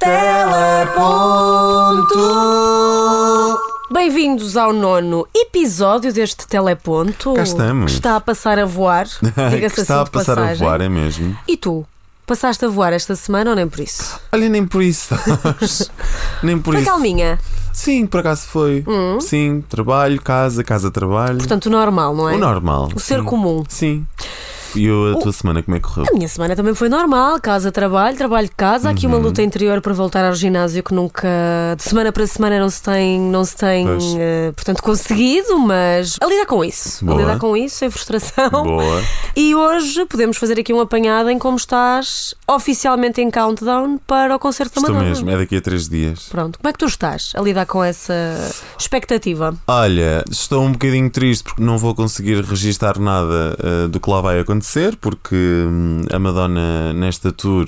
Teleponto. Bem-vindos ao nono episódio deste Teleponto. Cá estamos. Que está a passar a voar. Diga-se que está assim a passar a passagem. voar, é mesmo? E tu? Passaste a voar esta semana ou nem por isso? Olha, nem por isso. sabes? nem por Foi isso. calminha. Sim, por acaso foi. Sim, trabalho, casa, casa, trabalho. Hum? Portanto, o normal, não é? o normal. O ser sim. comum. Sim. E a tua semana, como é que correu? A minha semana também foi normal, casa, trabalho, trabalho, casa. Há aqui Uhum. uma luta interior para voltar ao ginásio que nunca, de semana para semana, não se tem, não se tem eh, portanto, conseguido, mas a lidar com isso. Boa. A lidar com isso, sem frustração. Boa. E hoje podemos fazer aqui um apanhado em como estás oficialmente em countdown para o concerto da Estou Madonna. mesmo, é daqui a três dias. Pronto, como é que tu estás a lidar com essa expectativa? Olha, estou um bocadinho triste porque não vou conseguir registar nada eh, do que lá vai acontecer, porque hum, a Madonna nesta tour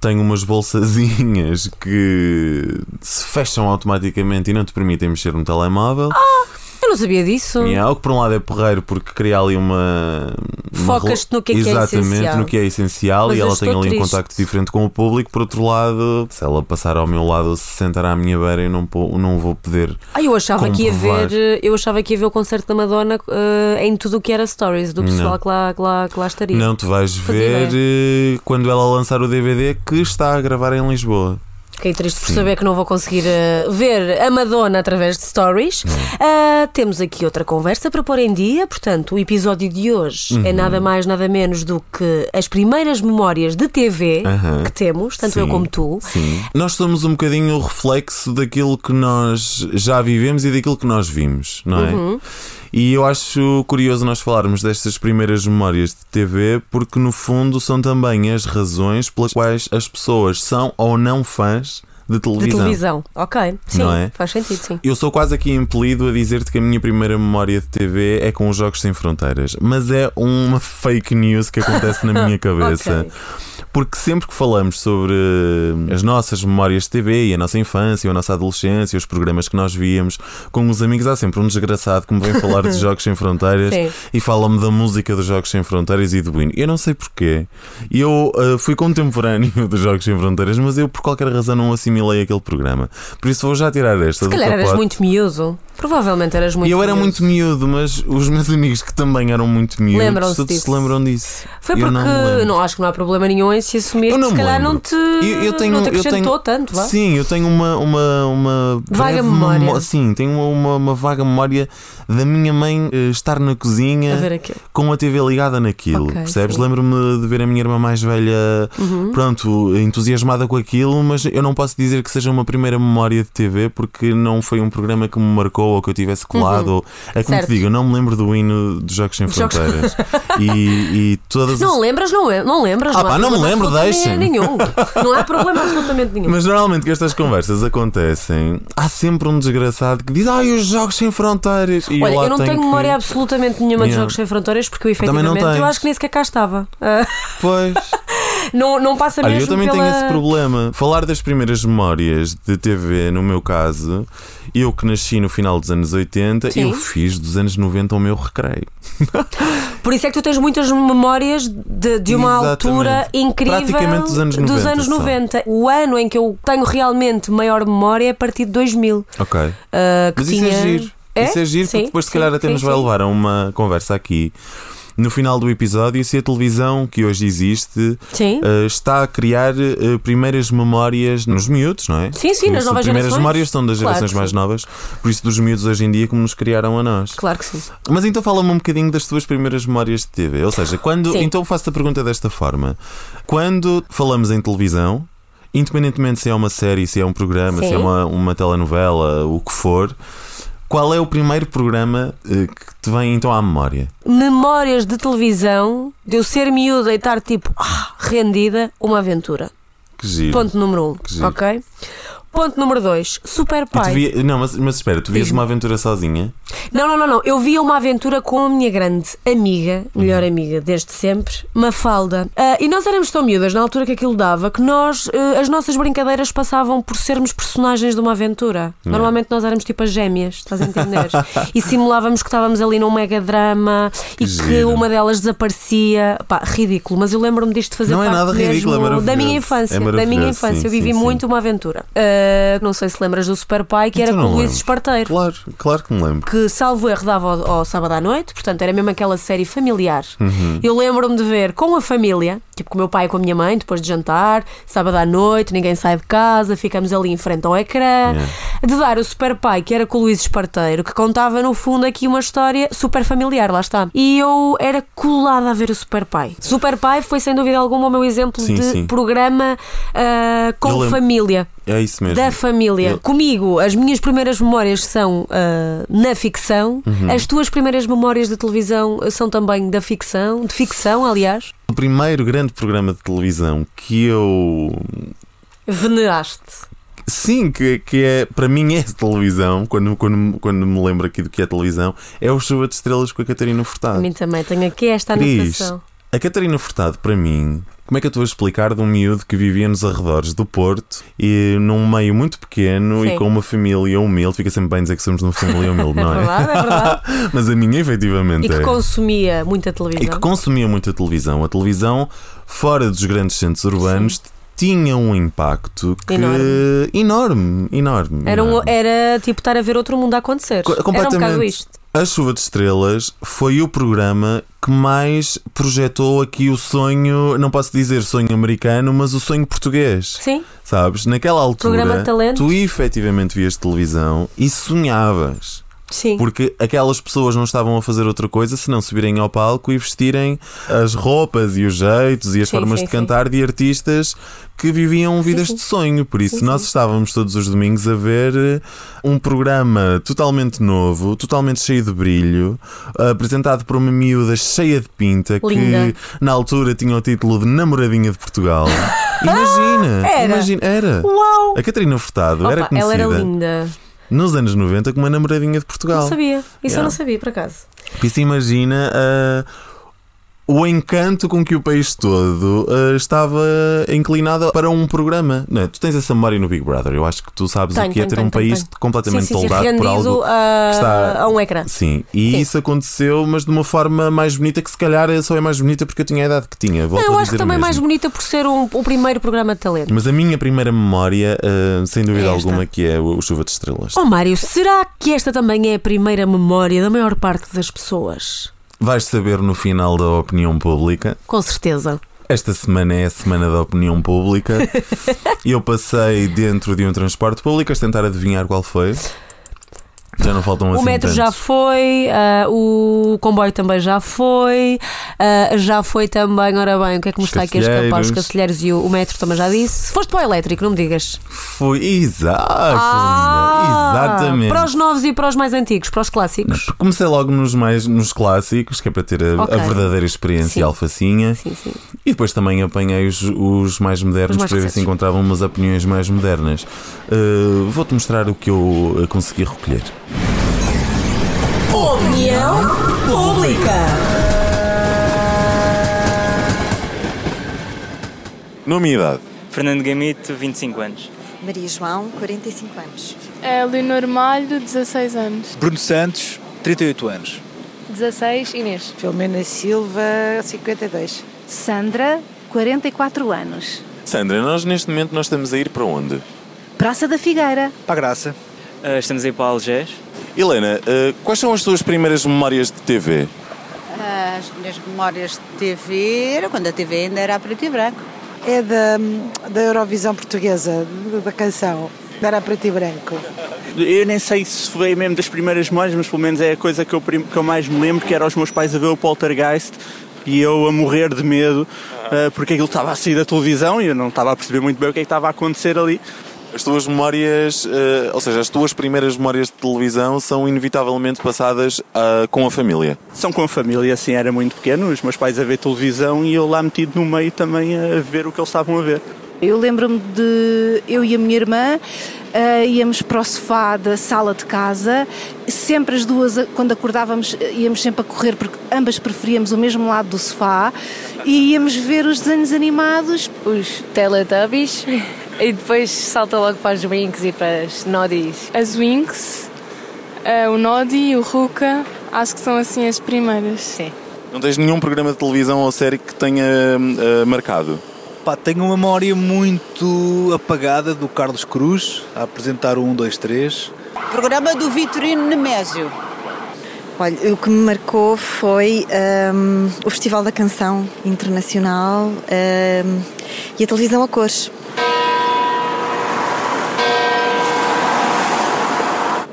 tem umas bolsazinhas que se fecham automaticamente e não te permitem mexer no telemóvel. Eu não sabia disso. E é algo que por um lado é porreiro porque cria ali uma. Focas-te no que é que é Exatamente, essencial. no que é essencial Mas e ela tem ali um triste. contacto diferente com o público. Por outro lado, se ela passar ao meu lado ou se sentar à minha beira, eu não, não vou poder. Ah, eu achava que ia ver, eu achava que ia ver o concerto da Madonna eh, em tudo o que era stories do pessoal que lá, que, lá, que lá estaria. Não, tu vais Fazia ver eh, quando ela lançar o DVD que está a gravar em Lisboa. Fiquei triste por Sim. saber que não vou conseguir eh, ver a Madonna através de stories. Ah, temos aqui outra conversa para pôr em dia. Portanto, o episódio de hoje Uhum. é nada mais, nada menos do que as primeiras memórias de TV Aham. que temos, tanto eu Sim. como tu. Sim. Nós somos um bocadinho o reflexo daquilo que nós já vivemos e daquilo que nós vimos, não é? Uhum. E eu acho curioso nós falarmos destas primeiras memórias de TV, porque no fundo são também as razões pelas quais as pessoas são ou não fãs de De televisão. televisão. Ok. Sim, Não é? faz sentido, sim. Eu sou quase aqui impelido a dizer-te que a minha primeira memória de TV é com os Jogos Sem Fronteiras, mas é uma fake news que acontece na minha cabeça. Ok. Porque sempre que falamos sobre eh, as nossas memórias de TV e a nossa infância, a nossa adolescência, os programas que nós víamos com os amigos, há sempre um desgraçado que me vem falar de Jogos Sem Fronteiras Sim. e fala-me da música dos Jogos Sem Fronteiras e do hino. Eu não sei porquê. Eu eh, fui contemporâneo dos Jogos Sem Fronteiras, mas eu por qualquer razão não assimilei aquele programa. Por isso vou já tirar esta Se do calhar eras muito miúdo. Provavelmente eras muito eu era miúdo. muito miúdo, mas os meus amigos que também eram muito miúdos Lembram-se todos disso. se lembram disso. Foi Eu porque não não, acho que não há problema nenhum em se assumir Eu que não se me calhar lembro. não te, Eu, eu tenho, não te eu acrescentou tenho, tanto, vá. Sim, eu tenho uma, uma, uma Vaga breve memória. memó- Sim, tenho uma, uma, uma vaga memória da minha mãe eh, estar na cozinha A ver aquilo. com a TV ligada naquilo. Ok, percebes? sim. Lembro-me de ver a minha irmã mais velha, Uhum. pronto, entusiasmada com aquilo, mas eu não posso dizer que seja uma primeira memória de TV porque não foi um programa que me marcou ou que eu tivesse colado. ou- É como Uhum. Certo. te digo, eu não me lembro do hino dos Jogos Sem Fronteiras. e, e todas as Não lembras, não, é- não lembras. Ah não pá, não me lembro, deixem-me. nenhum. Não há problema absolutamente nenhum. Mas normalmente que estas conversas acontecem, há sempre um desgraçado que diz Ai, os jogos sem fronteiras. E Olha, lá eu não tenho que- memória absolutamente nenhuma de Yeah. Jogos Sem Fronteiras porque eu efetivamente eu acho que nem sequer cá estava. Pois. não, não passa mesmo eu também pela... tenho esse problema. Falar das primeiras memórias de TV, no meu caso, eu que nasci no final dos anos 80, Sim. eu fiz dos anos 90 o meu recreio. Por isso é que tu tens muitas memórias de, de uma Exatamente. altura incrível Praticamente dos anos 90 anos só. 90. O ano em que eu tenho realmente maior memória é a partir de 2000. Ok. ah, que Mas tinha... isso é giro. Isso é giro, Sim, porque depois, se sim, calhar, até sim, nos vai levar a uma conversa aqui. No final do episódio, se a televisão que hoje existe. Uh, está a criar uh, primeiras memórias nos miúdos, não é? Sim, sim, Por nas isso, novas primeiras gerações. memórias são das Claro gerações mais novas, por isso dos miúdos hoje em dia como nos criaram a nós. Claro que sim. Mas então fala-me um bocadinho das tuas primeiras memórias de TV. Ou seja, quando. Sim. Então faço-te a pergunta desta forma: quando falamos em televisão, independentemente se é uma série, se é um programa, se Sim. é uma, uma telenovela, o que for, qual é o primeiro programa uh, que te vem então à memória? Memórias de televisão de eu ser miúda e estar tipo ah, rendida, uma aventura. Que giro. Ponto número um, Que giro. ok? Ponto número 2. Super pai. via- Não, mas, mas espera, tu vias uma aventura sozinha? Não, não, não, não. Eu via uma aventura com a minha grande amiga, melhor amiga desde sempre, Mafalda. Ah, e nós éramos tão miúdas na altura que aquilo dava que nós, eh, as nossas brincadeiras passavam por sermos personagens de uma aventura. Normalmente nós éramos tipo as gêmeas, estás a entender? e simulávamos que estávamos ali num mega drama e que giro. uma delas desaparecia. Pá, ridículo, mas eu lembro-me disto de fazer Não é parte nada mesmo ridículo, é da minha infância. É da minha infância. sim, eu vivi sim, sim. muito uma aventura. Ah, não sei se lembras do Super Pai, que era Então com o Luís. Esparteiro Claro, claro que me lembro. que salvo erro dava ao, ao sábado à noite, portanto era mesmo aquela série familiar. Uhum. Eu lembro-me de ver com a família, tipo com o meu pai e com a minha mãe, depois de jantar, sábado à noite, ninguém sai de casa, ficamos ali em frente ao ecrã, de dar o Super Pai, que era com o Luís Esparteiro, que contava no fundo aqui uma história super familiar, lá está. E eu era colada a ver o Super Pai. Super Pai foi sem dúvida alguma o meu exemplo Sim, de sim. programa Eu com família. É isso mesmo. Da família. Eu- Comigo, as minhas primeiras memórias são ah, na ficção. Uhum. As tuas primeiras memórias de televisão são também da ficção, de ficção, aliás. O primeiro grande programa de televisão que eu. Veneraste. Sim, que, que é. Para mim é televisão, quando, quando, quando me lembro aqui do que é televisão, é o Chuva de Estrelas com a Catarina A Furtado. mim também. Tenho aqui esta Cris, anotação. A Catarina Furtado, para mim, como é que eu estou a explicar de um miúdo que vivia nos arredores do Porto e num meio muito pequeno Sim. e com uma família humilde? Fica sempre bem dizer que somos de uma família humilde, É não é? verdade, é verdade. Mas a minha, efetivamente, E que é. consumia muita televisão. E que consumia muita televisão. A televisão, fora dos grandes centros urbanos, tinha um impacto que... Enorme. enorme, enorme, Era, um- enorme. era tipo estar a ver outro mundo a acontecer. Co- Era um bocado completamente. isto. A Chuva de Estrelas foi o programa que mais projetou aqui o sonho, não posso dizer sonho americano, mas o sonho português. Sim, Sabes? Naquela altura, tu efetivamente vias televisão e sonhavas. Sim. Porque aquelas pessoas não estavam a fazer outra coisa senão subirem ao palco e vestirem as roupas e os jeitos e as Sim, formas sim, de cantar de artistas que viviam vidas de sonho. Por isso, nós estávamos todos os domingos a ver eh, um programa totalmente novo, totalmente cheio de brilho, apresentado por uma miúda cheia de pinta Linda. que na altura tinha o título de Namoradinha de Portugal. Imagina! Era? Imagina, era! Uau! A Catarina Furtado era Opa, ela conhecida era linda. Nos anos 90 como uma namoradinha de Portugal. Não sabia. Isso eu Yeah. não sabia, por acaso. Por isso imagina ah, o encanto com que o país todo ah, estava inclinado para um programa. Não é? Tu tens essa memória no Big Brother. Eu acho que tu sabes Tenho, o que é tenho, ter tenho, um país completamente sim, sim, sim, toldado por algo. a, que está- a um ecrã. Sim, e Sim. isso aconteceu, mas de uma forma mais bonita, que se calhar só é mais bonita porque eu tinha a idade que tinha. Não, eu acho que também é mesmo. mais bonita por ser um- o primeiro programa de talento. Mas a minha primeira memória, ah, sem dúvida É esta. alguma, que é o o Chuva de Estrelas. Oh Mário, será que esta também é a primeira memória da maior parte das pessoas? Vais saber no final da opinião pública. Com certeza. Esta semana é a semana da opinião pública eu passei dentro de um transporte público a tentar adivinhar qual foi. Já não faltam assim o metro já tantos. foi, ah, o comboio também já foi, ah, já foi também, ora bem, o que é que me está aqui a escapar? Os Cacilheiros. e o, o metro também já disse. Foste para o elétrico, não me digas. Foi exato, Ah. Exatamente. Para os novos e para os mais antigos, para os clássicos. Comecei logo nos mais nos clássicos, que é para ter a, Ok. a verdadeira experiência Sim. alfacinha. Sim, sim. E depois também apanhei os, os mais modernos Os mais para ver se recentes. encontrava umas opiniões mais modernas. Uh, Vou-te mostrar o que eu uh, consegui recolher. Opinião pública. Na minha idade, Fernando Gamito, 25 anos. Maria João, 45 anos. É Leonor Malho, 16 anos. Bruno Santos, 38 anos. 16, Inês. Filomena Silva, 52. Sandra, 44 anos. Sandra, nós neste momento nós estamos a ir para onde? Praça da Figueira. Para a graça. Ah, estamos aí para Algés. Helena, uh, quais são as tuas primeiras memórias de TV? As minhas memórias de TV era quando a TV ainda era a preto e branco. É da, da Eurovisão Portuguesa, da canção. Era preto e branco. Eu nem sei se foi mesmo das primeiras memórias, mas pelo menos é a coisa que eu, que eu mais me lembro, que era os meus pais a ver o Poltergeist e eu a morrer de medo, ah, porque aquilo estava a sair da televisão e eu não estava a perceber muito bem o que é que estava a acontecer ali. As tuas memórias, uh, ou seja, as tuas primeiras memórias de televisão são inevitavelmente passadas uh, com a família. São com a família, assim, era muito pequeno, os meus pais a ver televisão e eu lá metido no meio também a ver o que eles estavam a ver. Eu lembro-me de eu e a minha irmã uh, íamos para o sofá da sala de casa, sempre as duas, quando acordávamos, íamos sempre a correr, porque ambas preferíamos o mesmo lado do sofá, e íamos ver os desenhos animados. Os Teletubbies. E depois salta logo para os Winx e para as Noddies. As Winx, uh, o Noddy, o Ruka, acho que são assim as primeiras. Sim. Não tens nenhum programa de televisão ou série que tenha uh, marcado? Pá, tenho uma memória muito apagada do Carlos Cruz a apresentar o 1, 2, 3. Programa do Vitorino Nemésio. Olha, o que me marcou foi um, o Festival da Canção Internacional um, e a televisão a cores.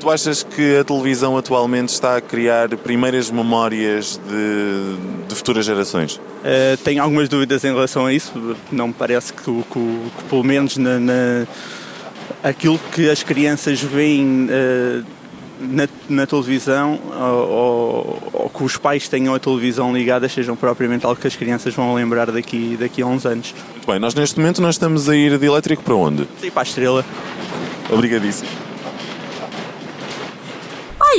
Tu achas que a televisão atualmente está a criar primeiras memórias de, de futuras gerações? Uh, tenho algumas dúvidas em relação a isso. Não me parece que, que, que pelo menos na, na, aquilo que as crianças veem uh, na, na, televisão ou, ou, que os pais tenham a televisão ligada sejam propriamente algo que as crianças vão lembrar daqui, daqui a uns anos. Muito bem, nós neste momento nós estamos a ir de elétrico para onde? Sim, para a Estrela. Obrigadíssimo.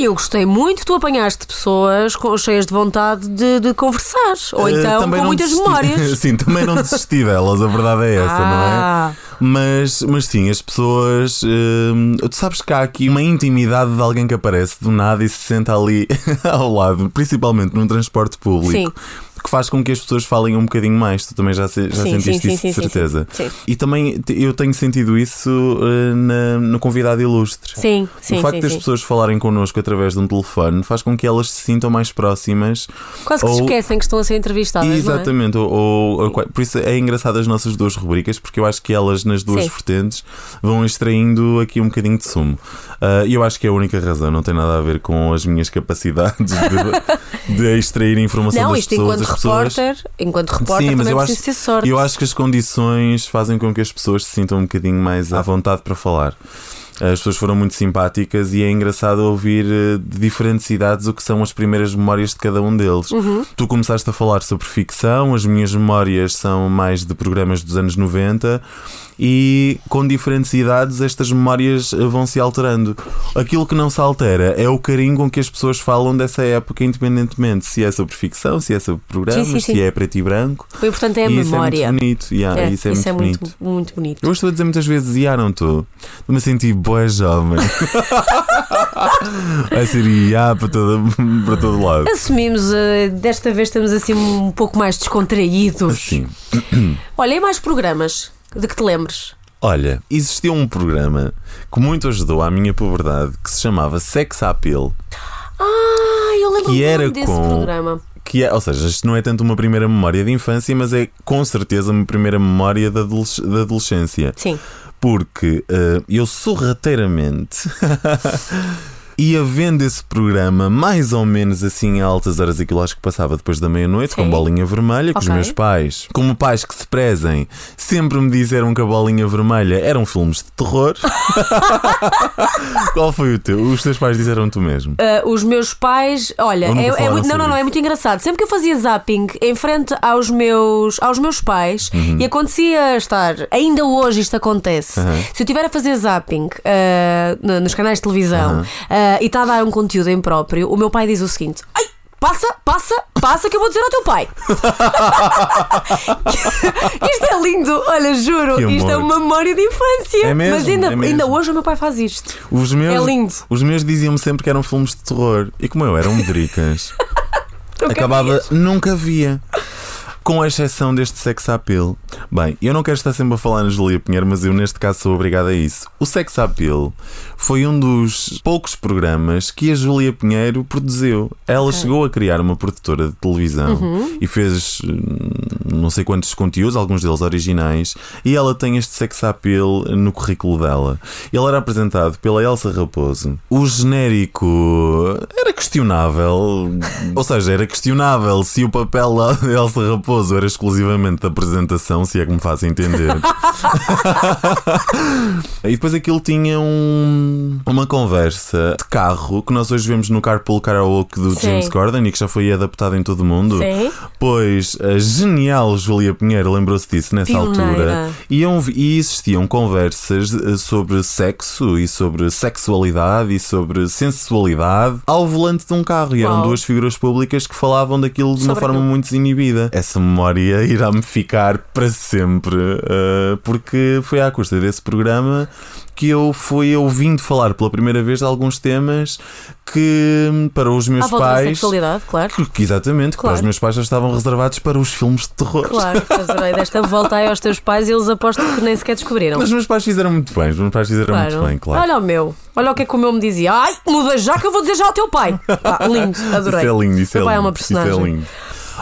Ah, eu gostei muito. Tu apanhaste pessoas com, cheias de vontade de, de conversar. Ou então uh, com muitas desisti. memórias. sim, também não desisti delas, a verdade é essa, ah. não é? Mas, mas sim, as pessoas. Uh, tu sabes que há aqui uma intimidade de alguém que aparece do nada e se senta ali ao lado, principalmente num transporte público. Sim que faz com que as pessoas falem um bocadinho mais. Tu também já, já sim, sentiste sim, isso sim, de certeza. Sim, E também eu tenho sentido isso uh, na, no convidado ilustre. Sim, sim. O facto das pessoas falarem connosco através de um telefone faz com que elas se sintam mais próximas. Quase que ou... se esquecem que estão a ser entrevistadas. Exatamente. É? Ou, ou, ou, por isso é engraçado as nossas duas rubricas, porque eu acho que elas, nas duas vertentes, vão extraindo aqui um bocadinho de sumo. E uh, eu acho que é a única razão, não tem nada a ver com as minhas capacidades de, de extrair informação não, das isto pessoas. Enquanto repórter, enquanto repórter, Sim, mas também eu acho, ter sorte. Eu acho que as condições fazem com que as pessoas se sintam um bocadinho mais à vontade para falar. As pessoas foram muito simpáticas e é engraçado ouvir de diferentes idades o que são as primeiras memórias de cada um deles. Uhum. Tu começaste a falar sobre ficção, as minhas memórias são mais de programas dos anos 90 e com diferentes idades estas memórias vão se alterando. Aquilo que não se altera é o carinho com que as pessoas falam dessa época, independentemente se é sobre ficção, se é sobre programas, sim, sim, sim. se é preto e branco. O importante é a e memória. Isso é muito bonito. Yeah, é, isso é, isso muito, é bonito. muito, muito bonito. Eu estou a dizer muitas vezes, e ah, não estou. Estou-me a sentir boa jovem. Vai ser IA para todo, para todo lado. Assumimos, uh, desta vez estamos assim um pouco mais descontraídos. Sim. Olha, e mais programas de que te lembres? Olha, existia um programa que muito ajudou à minha puberdade que se chamava Sex Appeal. Ah, eu lembro que era desse com, programa. Que é, ou seja, isto não é tanto uma primeira memória de infância, mas é com certeza uma primeira memória da, adolesc da adolescência. Sim. Porque uh, eu sorrateiramente ia vendo esse programa mais ou menos assim a altas horas, aquilo acho que passava depois da meia-noite, com bolinha vermelha, que okay. os meus pais, como pais que se prezem, sempre me disseram que a bolinha vermelha eram filmes de terror. Qual foi o teu? Os teus pais disseram tu mesmo? Uh, os meus pais, olha, é, é muito, não, não, não, é muito engraçado. Sempre que eu fazia zapping em frente aos meus, aos meus pais Uhum. e acontecia estar, ainda hoje isto acontece, Uhum. se eu estiver a fazer zapping uh, nos canais de televisão. Uhum. Uh, e está a dar um conteúdo impróprio, o meu pai diz o seguinte: Ai, passa, passa, passa que eu vou dizer ao teu pai. isto é lindo, olha, juro, isto é uma memória de infância. É mesmo, Mas ainda, é ainda hoje o meu pai faz isto. Os meus, É lindo. Os meus diziam-me sempre que eram filmes de terror. E como eu era um medricas, acabava. Nunca via. Com exceção deste sex appeal. Bem, eu não quero estar sempre a falar na Julia Pinheiro, mas eu neste caso sou obrigado a isso. O sex appeal foi um dos poucos programas que a Julia Pinheiro produziu. Ela chegou a criar uma produtora de televisão Uhum. e fez hum, não sei quantos conteúdos, alguns deles originais, e ela tem este sex appeal no currículo dela. Ele era apresentado pela Elsa Raposo. O genérico era questionável, ou seja, era questionável se o papel da Elsa Raposo Raposo era exclusivamente da apresentação, se é que me faz entender. e depois aquilo tinha um, uma conversa de carro que nós hoje vemos no Carpool Karaoke do Sim. James Corden e que já foi adaptado em todo o mundo. Sim. Pois a genial Júlia Pinheiro lembrou-se disso nessa Pioneira. altura. Iam, e existiam conversas eh, sobre sexo e sobre sexualidade e sobre sensualidade ao volante de um carro. E eram Uau. duas figuras públicas que falavam daquilo de uma Sobre forma aquilo. muito desinibida. Essa memória irá-me ficar para sempre, eh, porque foi à custa desse programa que eu fui ouvindo falar pela primeira vez de alguns temas que para os meus À volta da pais. sexualidade, claro. que- exatamente, que para Claro. os meus pais já estavam reservados para os filmes de terror. Claro, desta volta aí aos teus pais e eles aposto que nem sequer descobriram. Mas os meus pais fizeram muito bem, os meus pais fizeram muito bem, claro. Olha o meu, olha o que é que o meu me dizia. Ai, muda já que eu vou dizer já ao teu pai. Ah, lindo, adorei. Isso é lindo, isso é pai lindo. é uma isso é personagem. lindo.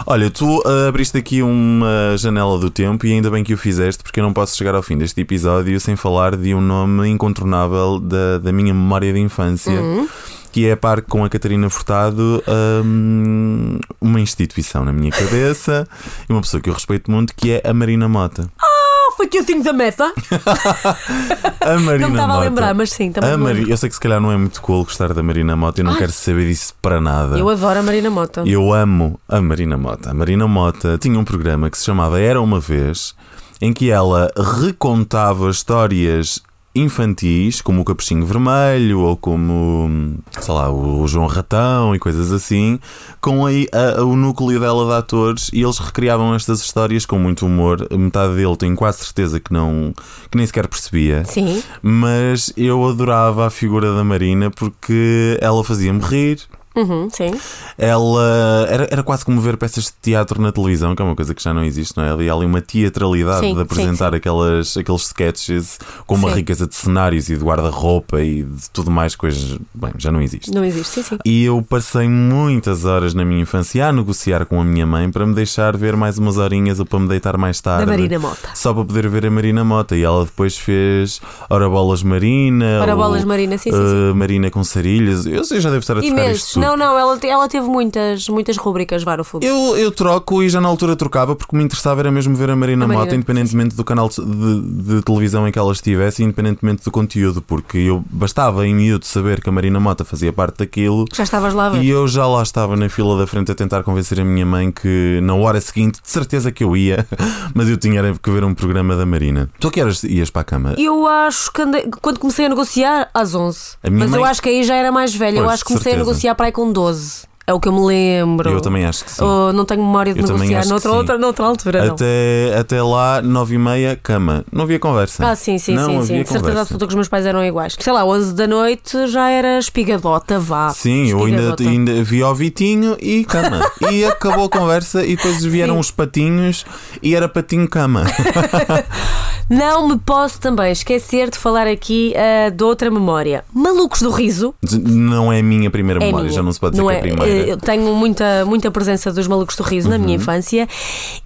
Olha, tu ah, abriste aqui uma janela do tempo e ainda bem que o fizeste, porque eu não posso chegar ao fim deste episódio sem falar de um nome incontornável da, da minha memória de infância. Uhum. Que é a par com a Catarina Furtado, hum, uma instituição na minha cabeça e uma pessoa que eu respeito muito, que é a Marina Mota. Ah, foi que eu tenho da meta. A Marina Não me estava a lembrar, mas sim, também A Mari... Eu sei que se calhar não é muito cool gostar da Marina Mota, eu não Ai. quero saber disso para nada. Eu adoro a Marina Mota. Eu amo a Marina Mota. A Marina Mota tinha um programa que se chamava Era uma Vez, em que ela recontava histórias infantis, como o Capuchinho Vermelho ou como, sei lá, o João Ratão e coisas assim, com aí a- o núcleo dela de atores e eles recriavam estas histórias com muito humor. Metade dele tenho quase certeza que não que nem sequer percebia. Sim. Mas eu adorava a figura da Marina porque ela fazia-me rir. Uhum, sim. Ela era, era quase como ver peças de teatro na televisão, que é uma coisa que já não existe, não é? Havia ali uma teatralidade Sim, de apresentar sim, sim. Aquelas, aqueles sketches com uma riqueza de cenários e de guarda-roupa e de tudo mais, coisas. Bem, já não existe. Não existe, sim, sim. E eu passei muitas horas na minha infância a negociar com a minha mãe para me deixar ver mais umas horinhas ou para me deitar mais tarde. Da Marina Mota. Só para poder ver a Marina Mota. E ela depois fez Ora Bolas Marina. Ora Bolas Marina, sim, sim, uh, Marina com Sarilhas. Eu, eu já devo estar a trocar isto Não, não, ela, ela teve muitas, muitas rubricas, fogo. Eu, eu troco e já na altura trocava porque me interessava era mesmo ver a Marina, A Marina, Mota, independentemente do canal de, de televisão em que ela estivesse, independentemente do conteúdo, porque eu bastava em miúdo saber que a Marina Mota fazia parte daquilo. Já estavas lá a ver. E eu já lá estava na fila da frente a tentar convencer a minha mãe que na hora seguinte, de certeza que eu ia, mas eu tinha que ver um programa da Marina. Tu que horas ias para a cama? Eu acho que andei- quando comecei a negociar, às 11. A minha Mas eu mãe- acho que aí já era mais velha. eu Pois, acho que comecei certeza. a negociar para com 12. É o que eu me lembro. Eu também acho que sim. Oh, não tenho memória de Eu também negociar noutra, outra, noutra altura. não. Até, até lá, nove e meia, cama. Não havia conversa. Ah, sim, sim, não sim. De certeza absoluta que os meus pais eram iguais. Sei lá, 11 da noite já era espigadota, vá. Sim, eu ainda, Espigadota. ainda vi ao Vitinho e cama. e acabou a conversa e depois vieram Sim. os patinhos e era patinho-cama. Não me posso também esquecer de falar aqui ah, de outra memória. Malucos do Riso. Não é a minha primeira É memória, minha. já não se pode dizer Não que é a primeira. Eu tenho muita, muita presença dos Malucos do Riso na minha Uhum. infância.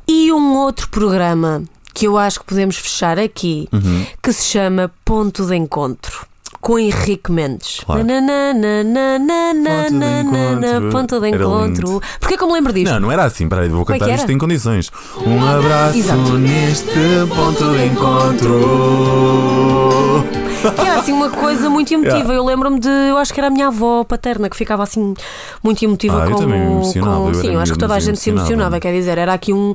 E um outro programa que eu acho que podemos fechar aqui, Uhum. que se chama Ponto de Encontro. Com Henrique Mendes. Claro. Ponto de encontro. Porquê que eu me lembro disto? Não, não era assim. Peraí, vou é cantar isto em condições. Um abraço Exato. neste ponto de encontro. Era assim uma coisa muito emotiva. Eu lembro-me de. Eu acho que era a minha avó paterna que ficava assim muito emotiva Ah, eu com. também me emocionava, com- eu sim, eu acho que toda a mas gente se emocionava. Quer dizer, era aqui um.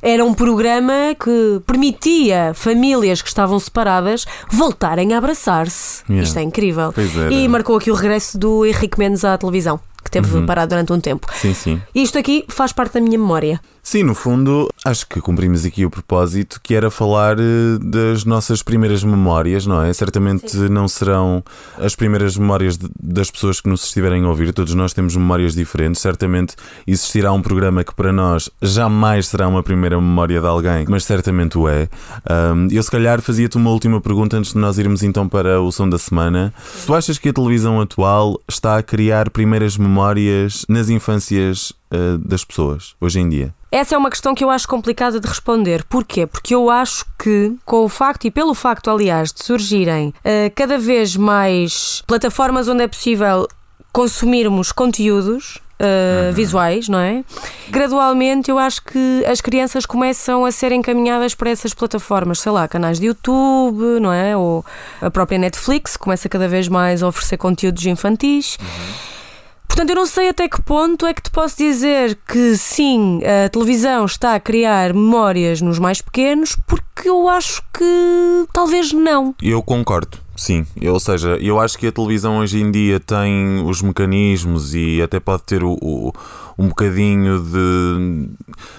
Era um programa que permitia famílias que estavam separadas voltarem a abraçar-se. Yeah. Isto é incrível. E marcou aqui o regresso do Henrique Mendes à televisão, que teve Uhum. parado durante um tempo. Sim, sim. E isto aqui faz parte da minha memória. Sim, no fundo, acho que cumprimos aqui o propósito que era falar eh, das nossas primeiras memórias, não é? Certamente não serão as primeiras memórias de- das pessoas que nos estiverem a ouvir, todos nós temos memórias diferentes. Certamente existirá um programa que para nós jamais será uma primeira memória de alguém, mas certamente o é. Ahm, eu, se calhar, fazia-te uma última pergunta antes de nós irmos então para o som da semana. Tu achas que a televisão atual está a criar primeiras memórias nas infâncias eh, das pessoas, hoje em dia? Essa é uma questão que eu acho complicada de responder. Porquê? Porque eu acho que, com o facto e pelo facto, aliás, de surgirem eh, cada vez mais plataformas onde é possível consumirmos conteúdos, uh, visuais, não é? Gradualmente eu acho que as crianças começam a ser encaminhadas para essas plataformas, sei lá, canais de YouTube, não é? Ou a própria Netflix começa cada vez mais a oferecer conteúdos infantis. Portanto, eu não sei até que ponto é que te posso dizer que sim, a televisão está a criar memórias nos mais pequenos, porque eu acho que talvez não. Eu concordo. Sim, ou seja, eu acho que a televisão hoje em dia tem os mecanismos e até pode ter o, o, um bocadinho de,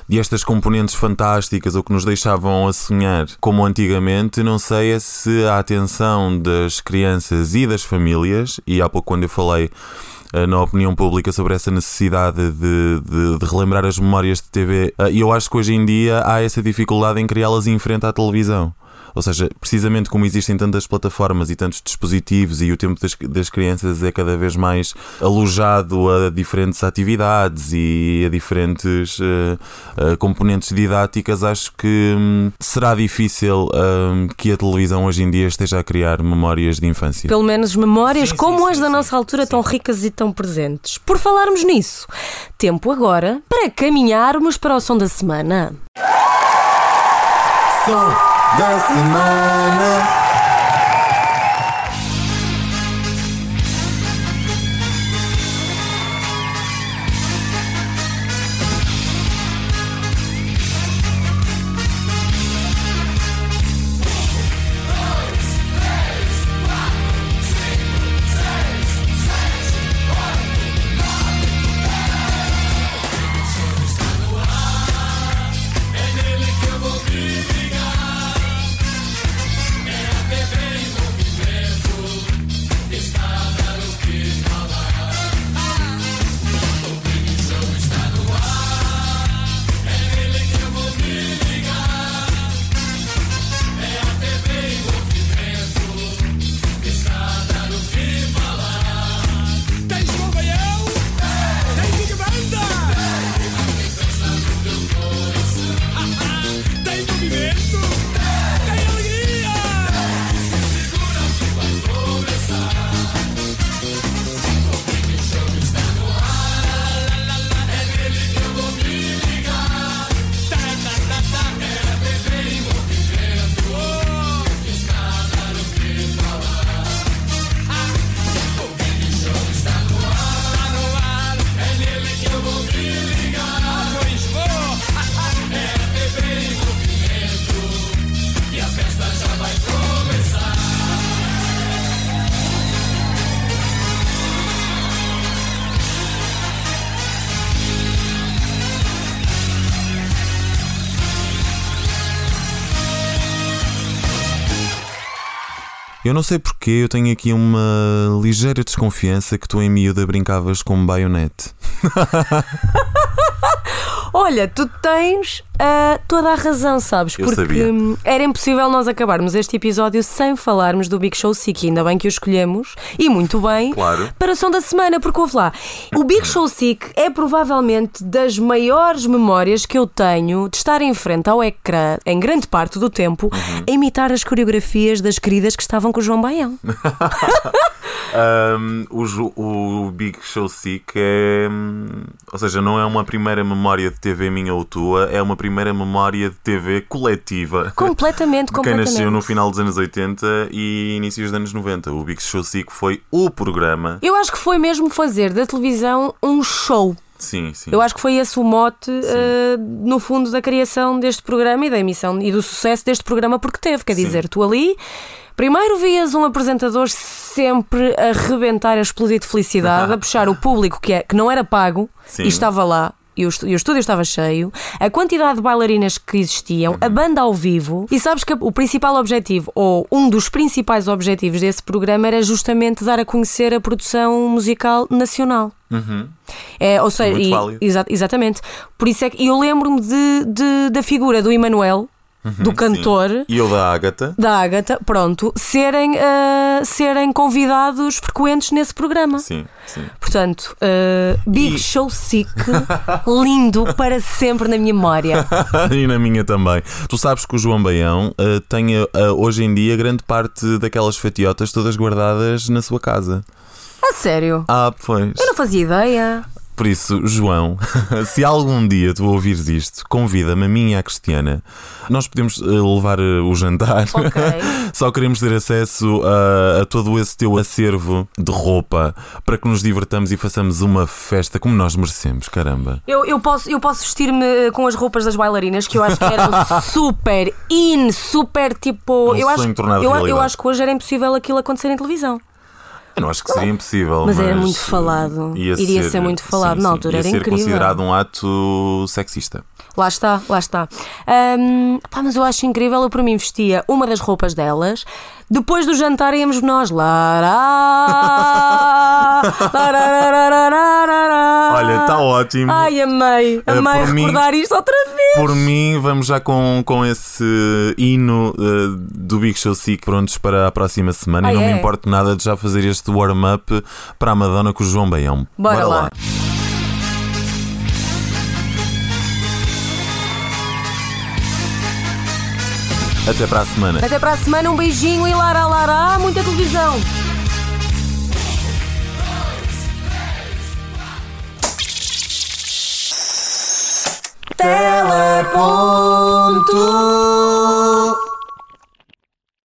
de estas componentes fantásticas ou que nos deixavam a sonhar como antigamente. Não sei é se a atenção das crianças e das famílias, e há pouco quando eu falei na opinião pública sobre essa necessidade de, de, de relembrar as memórias de TV. Eh, E eu acho que hoje em dia há essa dificuldade em criá-las em frente à televisão. Ou seja, precisamente como existem tantas plataformas e tantos dispositivos e o tempo das, das crianças é cada vez mais alojado a diferentes atividades e a diferentes uh, uh, componentes didáticas, acho que hum, será difícil hum, que a televisão hoje em dia esteja a criar memórias de infância. Pelo menos memórias Sim, como sim, as sim, da sim. nossa altura, tão ricas e tão presentes. Por falarmos nisso, tempo agora para caminharmos para o som da semana. Som da semana. Eu não sei porque eu tenho aqui uma ligeira desconfiança que tu em miúda brincavas com baionete. Olha, tu tens ah, toda a razão, sabes? Eu Porque sabia. era impossível nós acabarmos este episódio sem falarmos do Big Show Sick. Ainda bem que o escolhemos, e muito bem, Claro. para o som da semana, porque ouve lá. O Big Show Sick é provavelmente das maiores memórias que eu tenho de estar em frente ao ecrã, em grande parte do tempo, Uhum. a imitar as coreografias das queridas que estavam com o João Baião. Um, o, o Big Show Sick é. hum, Ou seja, não é uma primeira memória de TV minha ou tua, é uma primeira memória de TV coletiva. Completamente, De quem completamente. nasceu no final dos anos 80 e inícios dos anos 90. O Big Show Sick foi o programa. Eu acho que foi mesmo fazer da televisão um show. Sim, sim. Eu acho que foi esse o mote, eh, no fundo, da criação deste programa e da emissão e do sucesso deste programa, porque teve. Quer Sim. dizer, tu ali. Primeiro vias um apresentador sempre a rebentar, a explodir de felicidade, a puxar o público que, é, que não era pago Sim. e estava lá. E o, estúdio estava cheio, a quantidade de bailarinas que existiam, a banda ao vivo, e sabes que o principal objetivo, ou um dos principais objetivos desse programa, era justamente dar a conhecer a produção musical nacional. Uhum. É, ou seja, e- exa- exatamente. Por isso é que eu lembro-me de, de- da figura do Emanuel, do cantor. Uhum, Sim. E eu da Ágata. Da Ágata, pronto, serem, ah, serem convidados frequentes nesse programa. Sim, sim. Portanto, ah, Big E- Show Sick, lindo para sempre na minha memória. e na minha também. Tu sabes que o João Baião eh, tem hoje em dia grande parte daquelas fatiotas todas guardadas na sua casa. A sério? Ah, pois. Eu não fazia ideia. Por isso, João, se algum dia tu ouvires isto, convida-me a mim e à Cristiana. Nós podemos eh, levar eh, o jantar. Só queremos ter acesso a, a todo esse teu acervo de roupa para que nos divertamos e façamos uma festa como nós merecemos, caramba. Eu, eu posso, eu posso vestir-me com as roupas das bailarinas que eu acho que eram super in, super tipo. Um eu, acho, eu, eu acho que hoje era impossível aquilo acontecer em televisão. Eu não acho que seria impossível. Mas era muito falado. ia Iria ser muito falado. sim, Na altura ia era ser incrível. considerado um ato sexista. Lá está, lá está. Ahm, pá, mas eu acho incrível, eu para mim vestia uma das roupas delas. Depois do jantar íamos nós. Larararararará. Olha, está ótimo. Ai, amei, Eh, amei mim- recordar isto outra vez. Por mim, vamos já com, com esse hino eh, do Big Show Sick prontos para a próxima semana. Ah, e não é? me importa nada de já fazer este warm-up para a Madonna com o João Baião. Bora lá. Até para a semana. Até para a semana, um beijinho e lará, lará, muita televisão. Teleponto.